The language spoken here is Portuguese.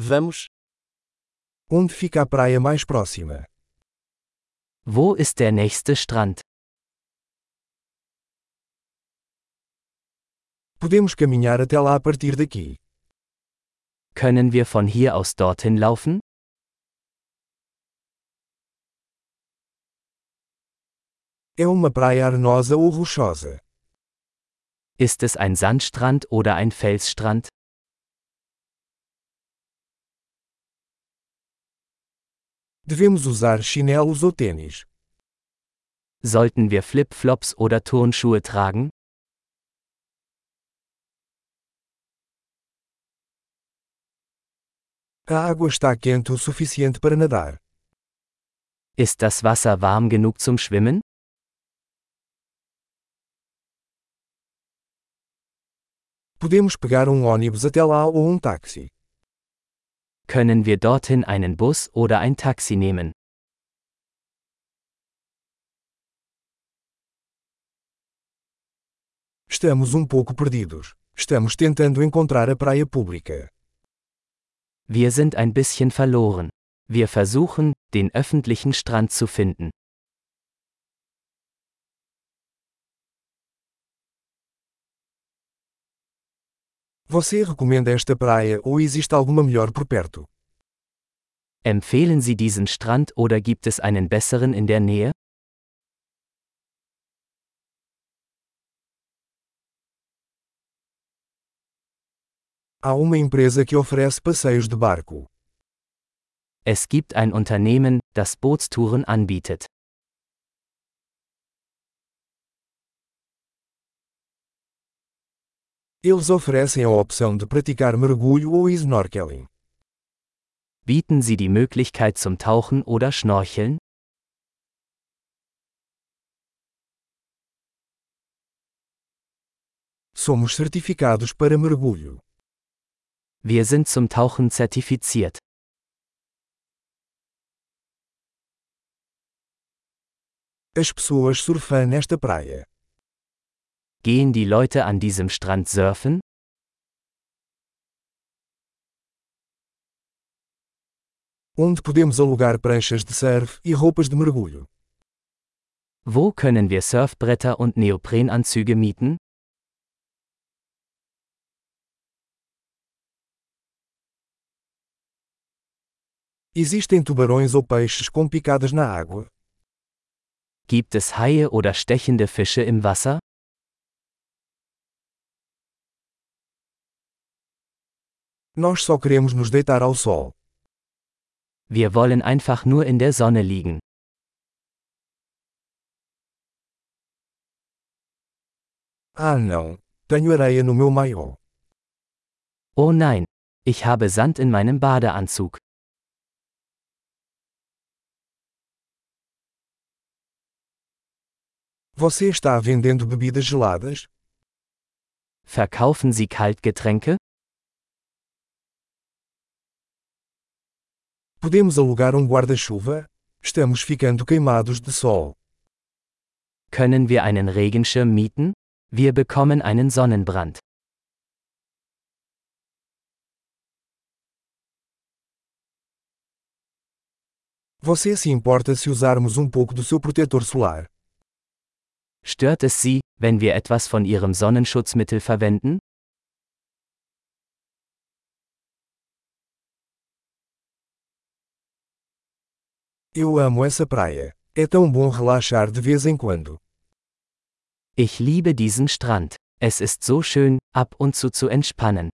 Vamos. Onde fica a praia mais próxima? Wo ist der nächste Strand? Podemos caminhar até lá a partir daqui. Können wir von hier aus dorthin laufen? É uma praia arenosa ou rochosa? Ist es ein Sandstrand oder ein Felsstrand? Devemos usar chinelos ou tênis? Sollten wir Flip-Flops oder Turnschuhe tragen? A água está quente o suficiente para nadar. Ist das Wasser warm genug zum Schwimmen? Podemos pegar um ônibus até lá ou um táxi. Können wir dorthin einen Bus oder ein Taxi nehmen? Estamos um pouco perdidos. Estamos tentando encontrar a praia pública. Wir sind ein bisschen verloren. Wir versuchen, den öffentlichen Strand zu finden. Você recomenda esta praia ou existe alguma melhor por perto? Empfehlen Sie diesen Strand oder gibt es einen besseren in der Nähe? Há uma empresa que oferece passeios de barco. Es gibt ein Unternehmen, das Bootstouren anbietet. Eles oferecem a opção de praticar mergulho ou snorkeling. Bieten Sie die Möglichkeit zum Tauchen oder Schnorcheln? Somos certificados para mergulho. Wir sind zum Tauchen zertifiziert. As pessoas surfam nesta praia. Gehen die Leute an diesem Strand surfen? Onde podemos alugar pranchas de surf e roupas de mergulho? Wo können wir Surfbretter und Neoprenanzüge mieten? Existem tubarões ou peixes com picadas na água? Gibt es Haie oder stechende Fische im Wasser? Nós só queremos nos deitar ao sol. Wir wollen einfach nur in der Sonne liegen. Ah não, tenho areia no meu maiô. Oh nein, ich habe Sand in meinem Badeanzug. Você está vendendo bebidas geladas? Verkaufen Sie Kaltgetränke? Podemos alugar um guarda-chuva? Estamos ficando queimados de sol. Können wir einen Regenschirm mieten? Wir bekommen einen Sonnenbrand. Você se importa se usarmos um pouco do seu protetor solar? Stört es Sie, wenn wir etwas von Ihrem Sonnenschutzmittel verwenden? Eu amo essa praia. É tão bom relaxar de vez em quando. Ich liebe diesen Strand. Es ist so schön, ab und zu zu entspannen.